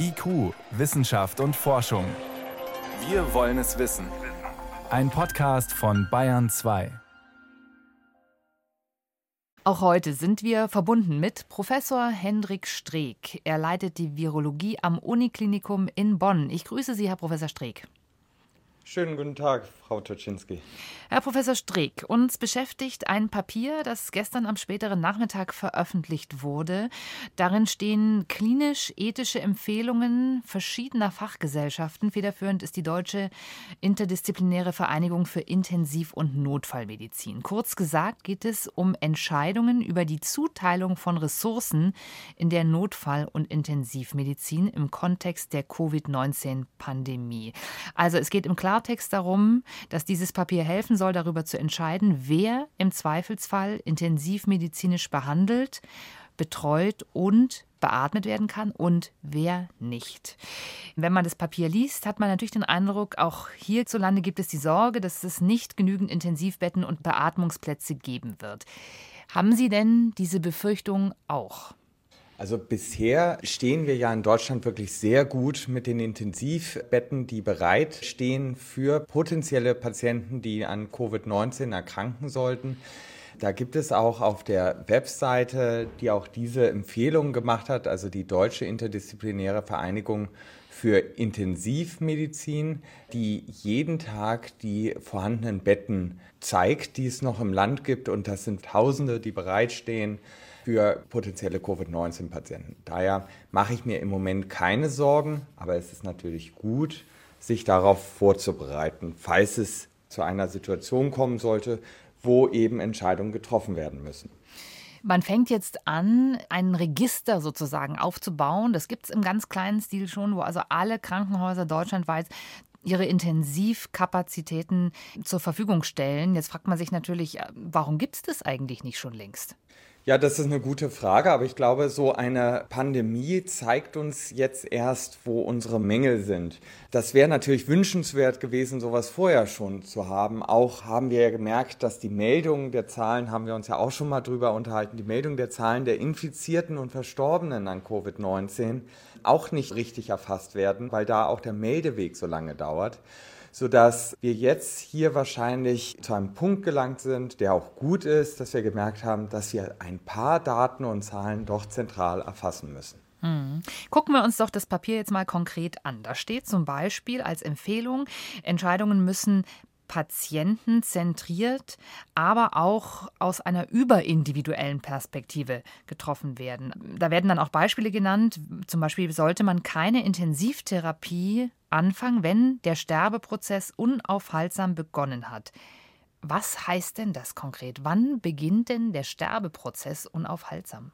IQ, Wissenschaft und Forschung. Wir wollen es wissen. Ein Podcast von Bayern 2. Auch heute sind wir verbunden mit Professor Hendrik Streeck. Er leitet die Virologie am Uniklinikum in Bonn. Ich grüße Sie, Herr Professor Streeck. Schönen guten Tag, Frau Toczynski. Herr Professor Streeck, uns beschäftigt ein Papier, das gestern am späteren Nachmittag veröffentlicht wurde. Darin stehen klinisch-ethische Empfehlungen verschiedener Fachgesellschaften. Federführend ist die Deutsche Interdisziplinäre Vereinigung für Intensiv- und Notfallmedizin. Kurz gesagt geht es um Entscheidungen über die Zuteilung von Ressourcen in der Notfall- und Intensivmedizin im Kontext der Covid-19-Pandemie. Also es geht im Klartext darum, dass dieses Papier helfen soll, darüber zu entscheiden, wer im Zweifelsfall intensivmedizinisch behandelt, betreut und beatmet werden kann und wer nicht. Wenn man das Papier liest, hat man natürlich den Eindruck, auch hierzulande gibt es die Sorge, dass es nicht genügend Intensivbetten und Beatmungsplätze geben wird. Haben Sie denn diese Befürchtung auch? Also bisher stehen wir ja in Deutschland wirklich sehr gut mit den Intensivbetten, die bereitstehen für potenzielle Patienten, die an Covid-19 erkranken sollten. Da gibt es auch auf der Webseite, die auch diese Empfehlungen gemacht hat, also die Deutsche Interdisziplinäre Vereinigung für Intensivmedizin, die jeden Tag die vorhandenen Betten zeigt, die es noch im Land gibt. Und das sind Tausende, die bereitstehen für potenzielle Covid-19-Patienten. Daher mache ich mir im Moment keine Sorgen, aber es ist natürlich gut, sich darauf vorzubereiten, falls es zu einer Situation kommen sollte, wo eben Entscheidungen getroffen werden müssen. Man fängt jetzt an, ein Register sozusagen aufzubauen. Das gibt es im ganz kleinen Stil schon, wo also alle Krankenhäuser deutschlandweit ihre Intensivkapazitäten zur Verfügung stellen. Jetzt fragt man sich natürlich, warum gibt es das eigentlich nicht schon längst? Ja, das ist eine gute Frage, aber ich glaube, so eine Pandemie zeigt uns jetzt erst, wo unsere Mängel sind. Das wäre natürlich wünschenswert gewesen, sowas vorher schon zu haben. Auch haben wir ja gemerkt, dass die Meldung der Zahlen, haben wir uns ja auch schon mal drüber unterhalten, die Meldung der Zahlen der Infizierten und Verstorbenen an Covid-19 auch nicht richtig erfasst werden, weil da auch der Meldeweg so lange dauert sodass wir jetzt hier wahrscheinlich zu einem Punkt gelangt sind, der auch gut ist, dass wir gemerkt haben, dass wir ein paar Daten und Zahlen doch zentral erfassen müssen. Hm. Gucken wir uns doch das Papier jetzt mal konkret an. Da steht zum Beispiel als Empfehlung, Entscheidungen müssen patientenzentriert, aber auch aus einer überindividuellen Perspektive getroffen werden. Da werden dann auch Beispiele genannt. Zum Beispiel sollte man keine Intensivtherapie anfangen, wenn der Sterbeprozess unaufhaltsam begonnen hat. Was heißt denn das konkret? Wann beginnt denn der Sterbeprozess unaufhaltsam?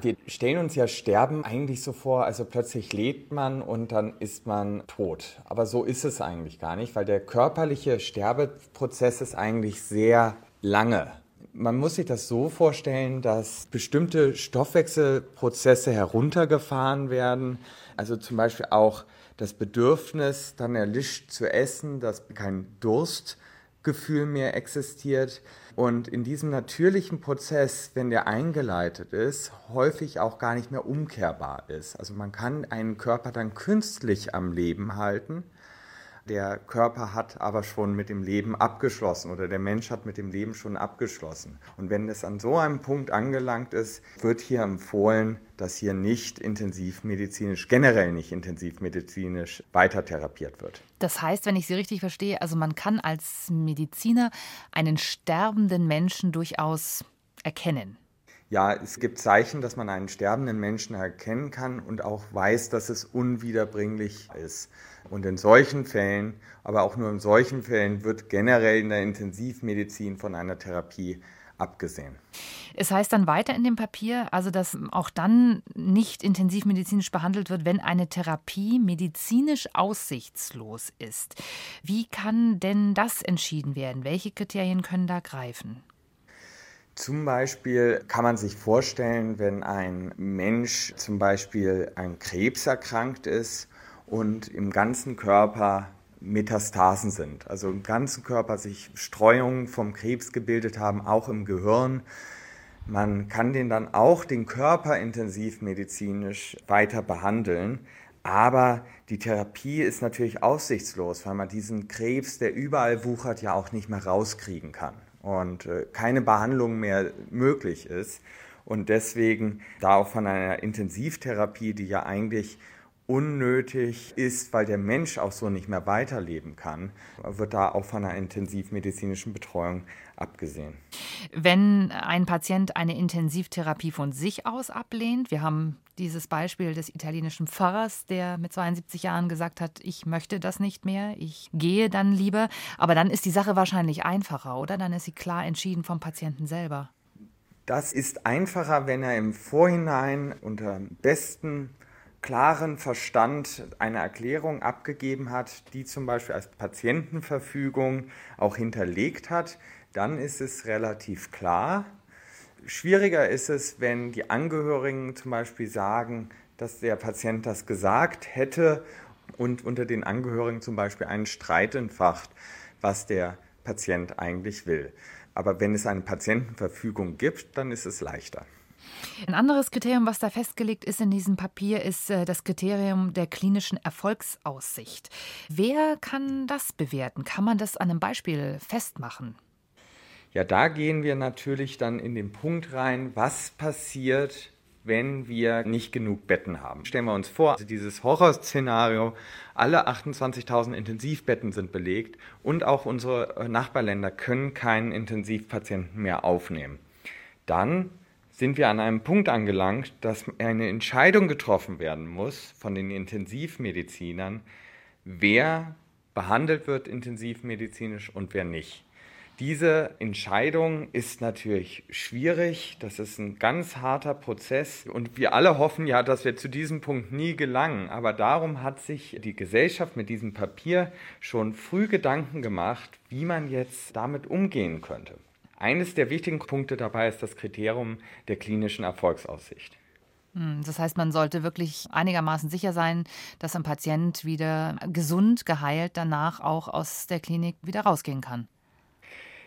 Wir stellen uns ja Sterben eigentlich so vor, also plötzlich lebt man und dann ist man tot. Aber so ist es eigentlich gar nicht, weil der körperliche Sterbeprozess ist eigentlich sehr lange. Man muss sich das so vorstellen, dass bestimmte Stoffwechselprozesse heruntergefahren werden. Also zum Beispiel auch das Bedürfnis dann erlischt zu essen, dass kein Durstgefühl mehr existiert. Und in diesem natürlichen Prozess, wenn der eingeleitet ist, häufig auch gar nicht mehr umkehrbar ist. Also man kann einen Körper dann künstlich am Leben halten der Körper hat aber schon mit dem Leben abgeschlossen oder der Mensch hat mit dem Leben schon abgeschlossen. Und wenn es an so einem Punkt angelangt ist, wird hier empfohlen, dass hier nicht intensivmedizinisch, generell nicht intensivmedizinisch weiter therapiert wird. Das heißt, wenn ich Sie richtig verstehe, also man kann als Mediziner einen sterbenden Menschen durchaus erkennen. Ja, es gibt Zeichen, dass man einen sterbenden Menschen erkennen kann und auch weiß, dass es unwiederbringlich ist. Und in solchen Fällen, aber auch nur in solchen Fällen, wird generell in der Intensivmedizin von einer Therapie abgesehen. Es heißt dann weiter in dem Papier, also dass auch dann nicht intensivmedizinisch behandelt wird, wenn eine Therapie medizinisch aussichtslos ist. Wie kann denn das entschieden werden? Welche Kriterien können da greifen? Zum Beispiel kann man sich vorstellen, wenn ein Mensch zum Beispiel an Krebs erkrankt ist und im ganzen Körper Metastasen sind, also im ganzen Körper sich Streuungen vom Krebs gebildet haben, auch im Gehirn, Man kann den dann auch den Körper intensivmedizinisch weiter behandeln. Aber die Therapie ist natürlich aussichtslos, weil man diesen Krebs, der überall wuchert, ja auch nicht mehr rauskriegen kann und äh, keine Behandlung mehr möglich ist. Und deswegen da auch von einer Intensivtherapie, die ja eigentlich unnötig ist, weil der Mensch auch so nicht mehr weiterleben kann, wird da auch von einer intensivmedizinischen Betreuung abgesehen. Wenn ein Patient eine Intensivtherapie von sich aus ablehnt, wir haben dieses Beispiel des italienischen Pfarrers, der mit 72 Jahren gesagt hat, ich möchte das nicht mehr, ich gehe dann lieber, aber dann ist die Sache wahrscheinlich einfacher, oder? Dann ist sie klar entschieden vom Patienten selber. Das ist einfacher, wenn er im Vorhinein unter besten klaren Verstand eine Erklärung abgegeben hat, die zum Beispiel als Patientenverfügung auch hinterlegt hat, dann ist es relativ klar. Schwieriger ist es, wenn die Angehörigen zum Beispiel sagen, dass der Patient das gesagt hätte und unter den Angehörigen zum Beispiel einen Streit entfacht, was der Patient eigentlich will. Aber wenn es eine Patientenverfügung gibt, dann ist es leichter. Ein anderes Kriterium, was da festgelegt ist in diesem Papier, ist äh, das Kriterium der klinischen Erfolgsaussicht. Wer kann das bewerten? Kann man das an einem Beispiel festmachen? Ja, da gehen wir natürlich dann in den Punkt rein, was passiert, wenn wir nicht genug Betten haben. Stellen wir uns vor, also dieses Horrorszenario, alle 28.000 Intensivbetten sind belegt und auch unsere äh, Nachbarländer können keinen Intensivpatienten mehr aufnehmen. Dann sind wir an einem Punkt angelangt, dass eine Entscheidung getroffen werden muss von den Intensivmedizinern, wer behandelt wird intensivmedizinisch und wer nicht. Diese Entscheidung ist natürlich schwierig. Das ist ein ganz harter Prozess. Und wir alle hoffen ja, dass wir zu diesem Punkt nie gelangen. Aber darum hat sich die Gesellschaft mit diesem Papier schon früh Gedanken gemacht, wie man jetzt damit umgehen könnte. Eines der wichtigen Punkte dabei ist das Kriterium der klinischen Erfolgsaussicht. Hm, das heißt, man sollte wirklich einigermaßen sicher sein, dass ein Patient wieder gesund, geheilt danach auch aus der Klinik wieder rausgehen kann.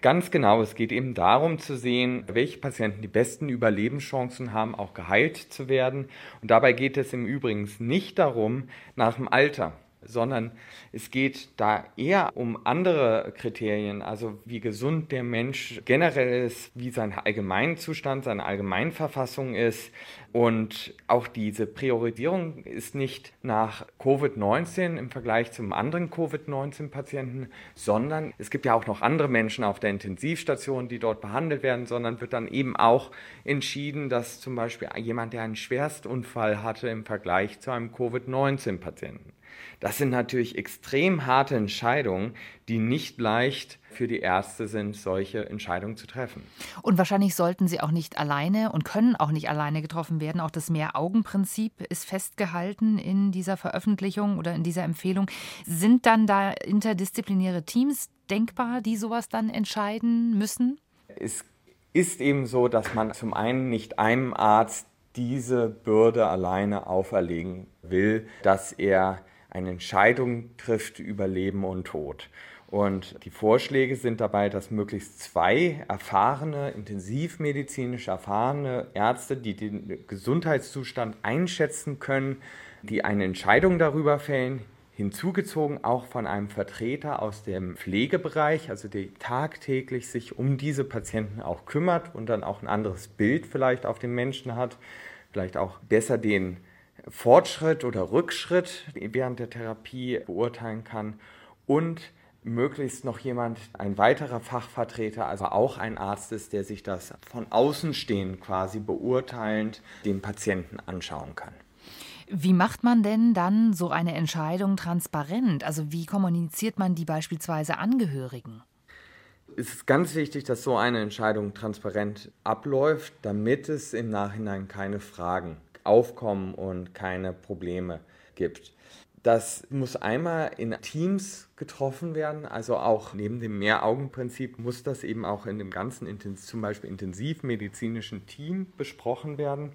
Ganz genau, es geht eben darum zu sehen, welche Patienten die besten Überlebenschancen haben, auch geheilt zu werden. Und dabei geht es im Übrigen nicht darum, nach dem Alter sondern es geht da eher um andere Kriterien, also wie gesund der Mensch generell ist, wie sein Allgemeinzustand, seine Allgemeinverfassung ist. Und auch diese Priorisierung ist nicht nach Covid-19 im Vergleich zum anderen Covid-19-Patienten, sondern es gibt ja auch noch andere Menschen auf der Intensivstation, die dort behandelt werden, sondern wird dann eben auch entschieden, dass zum Beispiel jemand, der einen Schwerstunfall hatte im Vergleich zu einem Covid-19-Patienten. Das sind natürlich extrem harte Entscheidungen, die nicht leicht für die Ärzte sind, solche Entscheidungen zu treffen. Und wahrscheinlich sollten sie auch nicht alleine und können auch nicht alleine getroffen werden. Auch das Mehr-Augen-Prinzip ist festgehalten in dieser Veröffentlichung oder in dieser Empfehlung. Sind dann da interdisziplinäre Teams denkbar, die sowas dann entscheiden müssen? Es ist eben so, dass man zum einen nicht einem Arzt diese Bürde alleine auferlegen will, dass er eine Entscheidung trifft über Leben und Tod. Und die Vorschläge sind dabei, dass möglichst zwei erfahrene, intensivmedizinisch erfahrene Ärzte, die den Gesundheitszustand einschätzen können, die eine Entscheidung darüber fällen, hinzugezogen auch von einem Vertreter aus dem Pflegebereich, also der tagtäglich sich um diese Patienten auch kümmert und dann auch ein anderes Bild vielleicht auf den Menschen hat, vielleicht auch besser den Fortschritt oder Rückschritt während der Therapie beurteilen kann und möglichst noch jemand, ein weiterer Fachvertreter, also auch ein Arzt ist, der sich das von außen stehend quasi beurteilend dem Patienten anschauen kann. Wie macht man denn dann so eine Entscheidung transparent? Also wie kommuniziert man die beispielsweise Angehörigen? Es ist ganz wichtig, dass so eine Entscheidung transparent abläuft, damit es im Nachhinein keine Fragen aufkommen und keine Probleme gibt. Das muss einmal in Teams getroffen werden, also auch neben dem Mehraugenprinzip muss das eben auch in dem ganzen zum Beispiel intensivmedizinischen Team besprochen werden,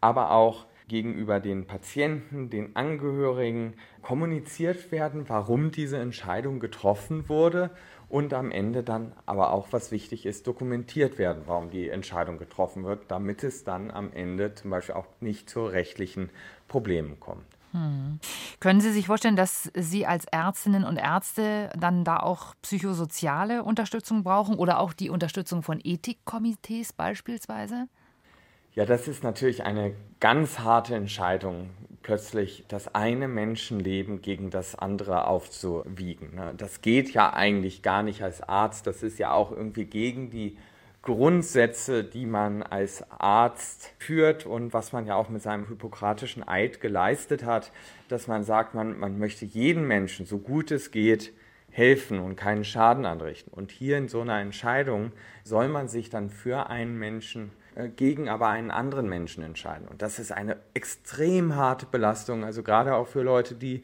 aber auch gegenüber den Patienten, den Angehörigen kommuniziert werden, warum diese Entscheidung getroffen wurde und am Ende dann aber auch, was wichtig ist, dokumentiert werden, warum die Entscheidung getroffen wird, damit es dann am Ende zum Beispiel auch nicht zu rechtlichen Problemen kommt. Hm. Können Sie sich vorstellen, dass Sie als Ärztinnen und Ärzte dann da auch psychosoziale Unterstützung brauchen oder auch die Unterstützung von Ethikkomitees beispielsweise? Ja, das ist natürlich eine ganz harte Entscheidung, plötzlich das eine Menschenleben gegen das andere aufzuwiegen. Ne? Das geht ja eigentlich gar nicht als Arzt. Das ist ja auch irgendwie gegen die Grundsätze, die man als Arzt führt und was man ja auch mit seinem hippokratischen Eid geleistet hat, dass man sagt, man, man möchte jeden Menschen, so gut es geht, helfen und keinen Schaden anrichten. Und hier in so einer Entscheidung soll man sich dann für einen Menschen gegen aber einen anderen Menschen entscheiden. Und das ist eine extrem harte Belastung, also gerade auch für Leute, die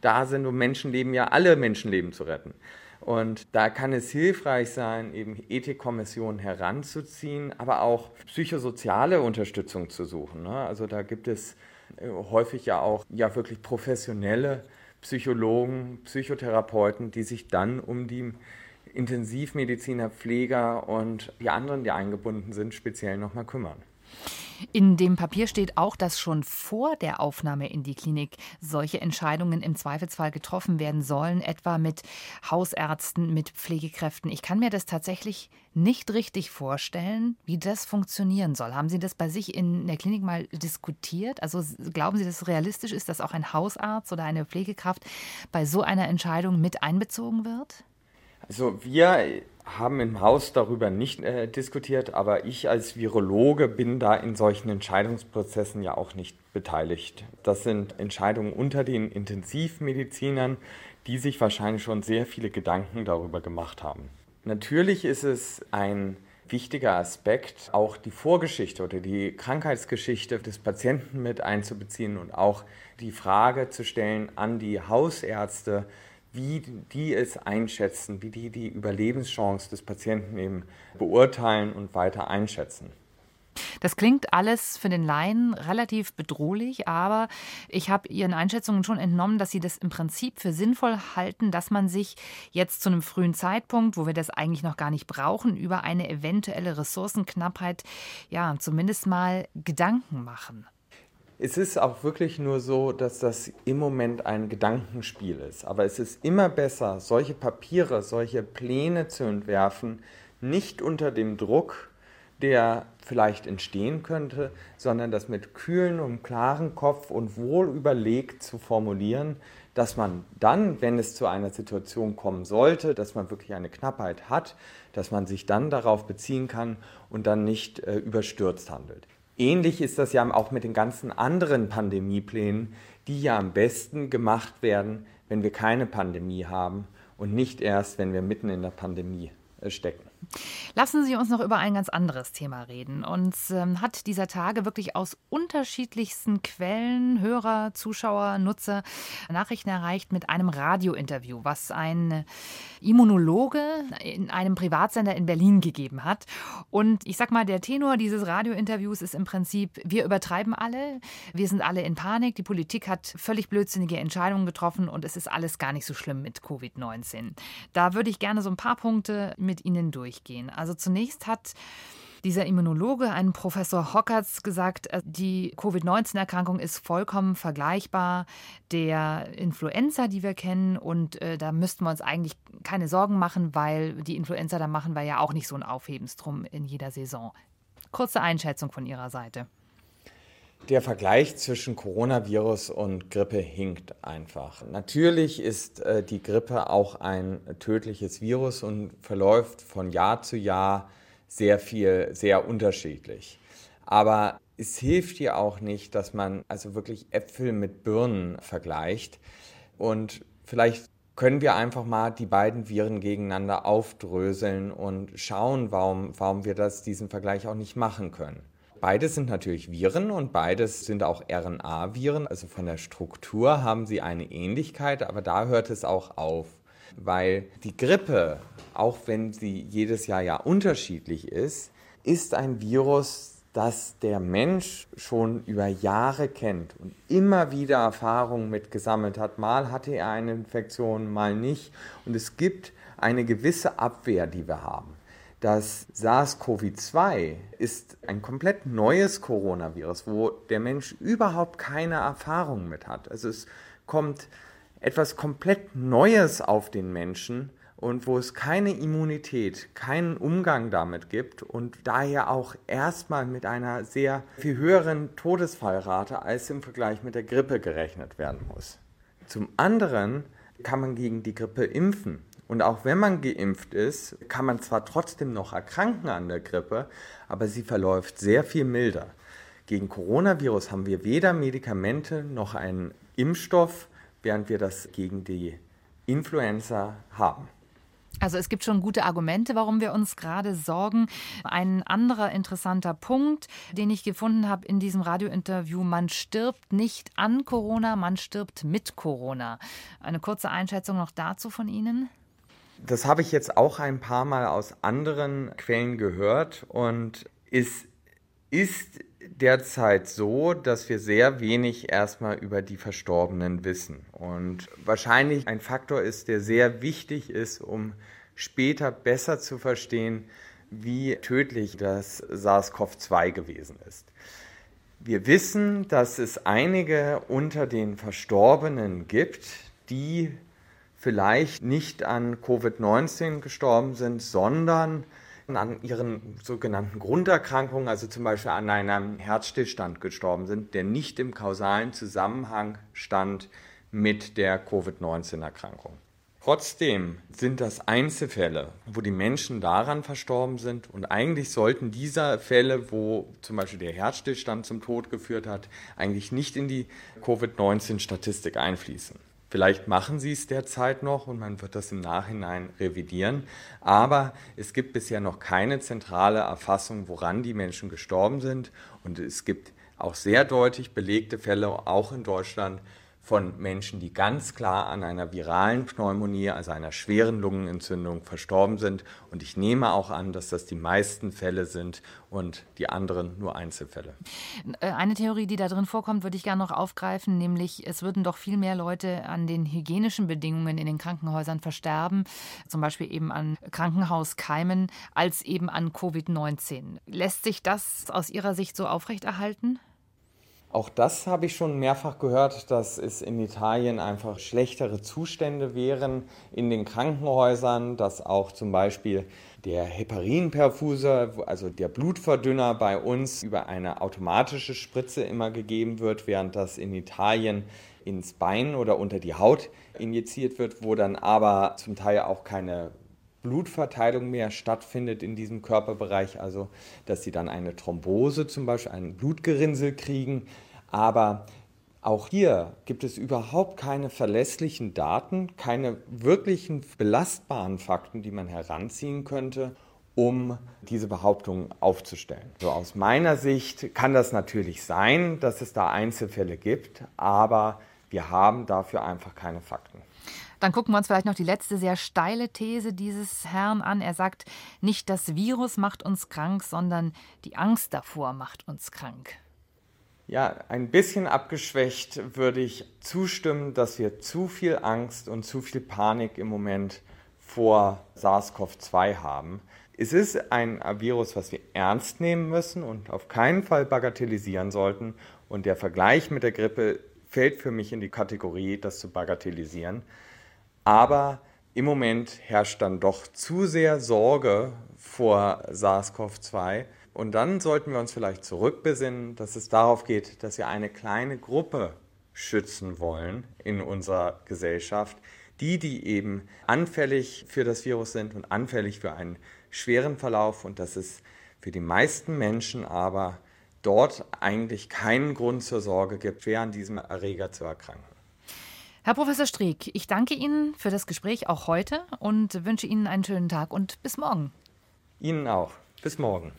da sind, um Menschenleben, ja alle Menschenleben zu retten. Und da kann es hilfreich sein, eben Ethikkommissionen heranzuziehen, aber auch psychosoziale Unterstützung zu suchen. Ne? Also da gibt es äh, häufig ja auch ja wirklich professionelle Psychologen, Psychotherapeuten, die sich dann um die Intensivmediziner, Pfleger und die anderen, die eingebunden sind, speziell nochmal kümmern. In dem Papier steht auch, dass schon vor der Aufnahme in die Klinik solche Entscheidungen im Zweifelsfall getroffen werden sollen, etwa mit Hausärzten, mit Pflegekräften. Ich kann mir das tatsächlich nicht richtig vorstellen, wie das funktionieren soll. Haben Sie das bei sich in der Klinik mal diskutiert? Also glauben Sie, dass es realistisch ist, dass auch ein Hausarzt oder eine Pflegekraft bei so einer Entscheidung mit einbezogen wird? Also wir haben im Haus darüber nicht äh, diskutiert, aber ich als Virologe bin da in solchen Entscheidungsprozessen ja auch nicht beteiligt. Das sind Entscheidungen unter den Intensivmedizinern, die sich wahrscheinlich schon sehr viele Gedanken darüber gemacht haben. Natürlich ist es ein wichtiger Aspekt, auch die Vorgeschichte oder die Krankheitsgeschichte des Patienten mit einzubeziehen und auch die Frage zu stellen an die Hausärzte, wie die es einschätzen, wie die die Überlebenschance des Patienten eben beurteilen und weiter einschätzen. Das klingt alles für den Laien relativ bedrohlich, aber ich habe Ihren Einschätzungen schon entnommen, dass Sie das im Prinzip für sinnvoll halten, dass man sich jetzt zu einem frühen Zeitpunkt, wo wir das eigentlich noch gar nicht brauchen, über eine eventuelle Ressourcenknappheit ja zumindest mal Gedanken machen. Es ist auch wirklich nur so, dass das im Moment ein Gedankenspiel ist. Aber es ist immer besser, solche Papiere, solche Pläne zu entwerfen, nicht unter dem Druck, der vielleicht entstehen könnte, sondern das mit kühlen und klaren Kopf und wohl überlegt zu formulieren, dass man dann, wenn es zu einer Situation kommen sollte, dass man wirklich eine Knappheit hat, dass man sich dann darauf beziehen kann und dann nicht äh, überstürzt handelt. Ähnlich ist das ja auch mit den ganzen anderen Pandemieplänen, die ja am besten gemacht werden, wenn wir keine Pandemie haben und nicht erst, wenn wir mitten in der Pandemie äh, stecken. Lassen Sie uns noch über ein ganz anderes Thema reden. Uns ähm, hat dieser Tage wirklich aus unterschiedlichsten Quellen, Hörer, Zuschauer, Nutzer Nachrichten erreicht mit einem Radiointerview, was ein Immunologe in einem Privatsender in Berlin gegeben hat. Und ich sag mal, der Tenor dieses Radiointerviews ist im Prinzip, wir übertreiben alle, wir sind alle in Panik, die Politik hat völlig blödsinnige Entscheidungen getroffen und es ist alles gar nicht so schlimm mit Covid-19. Da würde ich gerne so ein paar Punkte mit Ihnen durch durchgehen. Also zunächst hat dieser Immunologe, ein Professor Hockertz, gesagt, äh, die Covid-19-Erkrankung ist vollkommen vergleichbar der Influenza, die wir kennen. Und äh, da müssten wir uns eigentlich keine Sorgen machen, weil die Influenza, da machen wir ja auch nicht so ein Aufhebens drum in jeder Saison. Kurze Einschätzung von Ihrer Seite. Der Vergleich zwischen Coronavirus und Grippe hinkt einfach. Natürlich ist äh, die Grippe auch ein tödliches Virus und verläuft von Jahr zu Jahr sehr viel, sehr unterschiedlich. Aber es hilft hier auch nicht, dass man also wirklich Äpfel mit Birnen vergleicht. Und vielleicht können wir einfach mal die beiden Viren gegeneinander aufdröseln und schauen, warum, warum wir das, diesen Vergleich auch nicht machen können. Beides sind natürlich Viren und beides sind auch RNA-Viren. Also von der Struktur haben sie eine Ähnlichkeit, aber da hört es auch auf. Weil die Grippe, auch wenn sie jedes Jahr ja unterschiedlich ist, ist ein Virus, dass der Mensch schon über Jahre kennt und immer wieder Erfahrungen mit gesammelt hat. Mal hatte er eine Infektion, mal nicht. Und es gibt eine gewisse Abwehr, die wir haben. Das SARS-CoV-2 ist ein komplett neues Coronavirus, wo der Mensch überhaupt keine Erfahrung mit hat. Also es kommt etwas komplett Neues auf den Menschen und wo es keine Immunität, keinen Umgang damit gibt und daher auch erstmal mit einer sehr viel höheren Todesfallrate als im Vergleich mit der Grippe gerechnet werden muss. Zum anderen kann man gegen die Grippe impfen. Und auch wenn man geimpft ist, kann man zwar trotzdem noch erkranken an der Grippe, aber sie verläuft sehr viel milder. Gegen Coronavirus haben wir weder Medikamente noch einen Impfstoff, während wir das gegen die Influenza haben. Also es gibt schon gute Argumente, warum wir uns gerade sorgen. Ein anderer interessanter Punkt, den ich gefunden habe in diesem Radiointerview, man stirbt nicht an Corona, man stirbt mit Corona. Eine kurze Einschätzung noch dazu von Ihnen? Das habe ich jetzt auch ein paar Mal aus anderen Quellen gehört und es ist derzeit so, dass wir sehr wenig erstmal über die Verstorbenen wissen. Und wahrscheinlich ein Faktor ist, der sehr wichtig ist, um später besser zu verstehen, wie tödlich das SARS-CoV-2 gewesen ist. Wir wissen, dass es einige unter den Verstorbenen gibt, die vielleicht nicht an Covid-19 gestorben sind, sondern an ihren sogenannten Grunderkrankungen, also zum Beispiel an einem Herzstillstand gestorben sind, der nicht im kausalen Zusammenhang stand mit der Covid-19-Erkrankung. Trotzdem sind das Einzelfälle, wo die Menschen daran verstorben sind und eigentlich sollten diese Fälle, wo zum Beispiel der Herzstillstand zum Tod geführt hat, eigentlich nicht in die Covid-19-Statistik einfließen. Vielleicht machen sie es derzeit noch und man wird das im Nachhinein revidieren. Aber es gibt bisher noch keine zentrale Erfassung, woran die Menschen gestorben sind. Und es gibt auch sehr deutlich belegte Fälle, auch in Deutschland, von Menschen, die ganz klar an einer viralen Pneumonie, also einer schweren Lungenentzündung, verstorben sind. Und ich nehme auch an, dass das die meisten Fälle sind und die anderen nur Einzelfälle. Äh, eine Theorie, die da drin vorkommt, würde ich gerne noch aufgreifen, nämlich es würden doch viel mehr Leute an den hygienischen Bedingungen in den Krankenhäusern versterben, zum Beispiel eben an Krankenhauskeimen, als eben an Covid-19. Lässt sich das aus Ihrer Sicht so aufrechterhalten? Auch das habe ich schon mehrfach gehört, dass es in Italien einfach schlechtere Zustände wären in den Krankenhäusern, dass auch zum Beispiel der Heparinperfuser, also der Blutverdünner bei uns über eine automatische Spritze immer gegeben wird, während das in Italien ins Bein oder unter die Haut injiziert wird, wo dann aber zum Teil auch keine Blutverteilung mehr stattfindet in diesem Körperbereich, also dass sie dann eine Thrombose zum Beispiel, ein Blutgerinnsel kriegen. Aber auch hier gibt es überhaupt keine verlässlichen Daten, keine wirklichen belastbaren Fakten, die man heranziehen könnte, um diese Behauptung aufzustellen. So aus meiner Sicht kann das natürlich sein, dass es da Einzelfälle gibt, aber wir haben dafür einfach keine Fakten. Dann gucken wir uns vielleicht noch die letzte sehr steile These dieses Herrn an. Er sagt, nicht das Virus macht uns krank, sondern die Angst davor macht uns krank. Ja, ein bisschen abgeschwächt würde ich zustimmen, dass wir zu viel Angst und zu viel Panik im Moment vor SARS-CoV-2 haben. Es ist ein Virus, was wir ernst nehmen müssen und auf keinen Fall bagatellisieren sollten. Und der Vergleich mit der Grippe fällt für mich in die Kategorie, das zu bagatellisieren. Aber im Moment herrscht dann doch zu sehr Sorge vor SARS-CoV-2. Und dann sollten wir uns vielleicht zurückbesinnen, dass es darauf geht, dass wir eine kleine Gruppe schützen wollen in unserer Gesellschaft. Die, die eben anfällig für das Virus sind und anfällig für einen schweren Verlauf. Und dass es für die meisten Menschen aber dort eigentlich keinen Grund zur Sorge gibt, schwer an diesem Erreger zu erkranken. Herr Professor Streeck, ich danke Ihnen für das Gespräch auch heute und wünsche Ihnen einen schönen Tag und bis morgen. Ihnen auch. Bis morgen.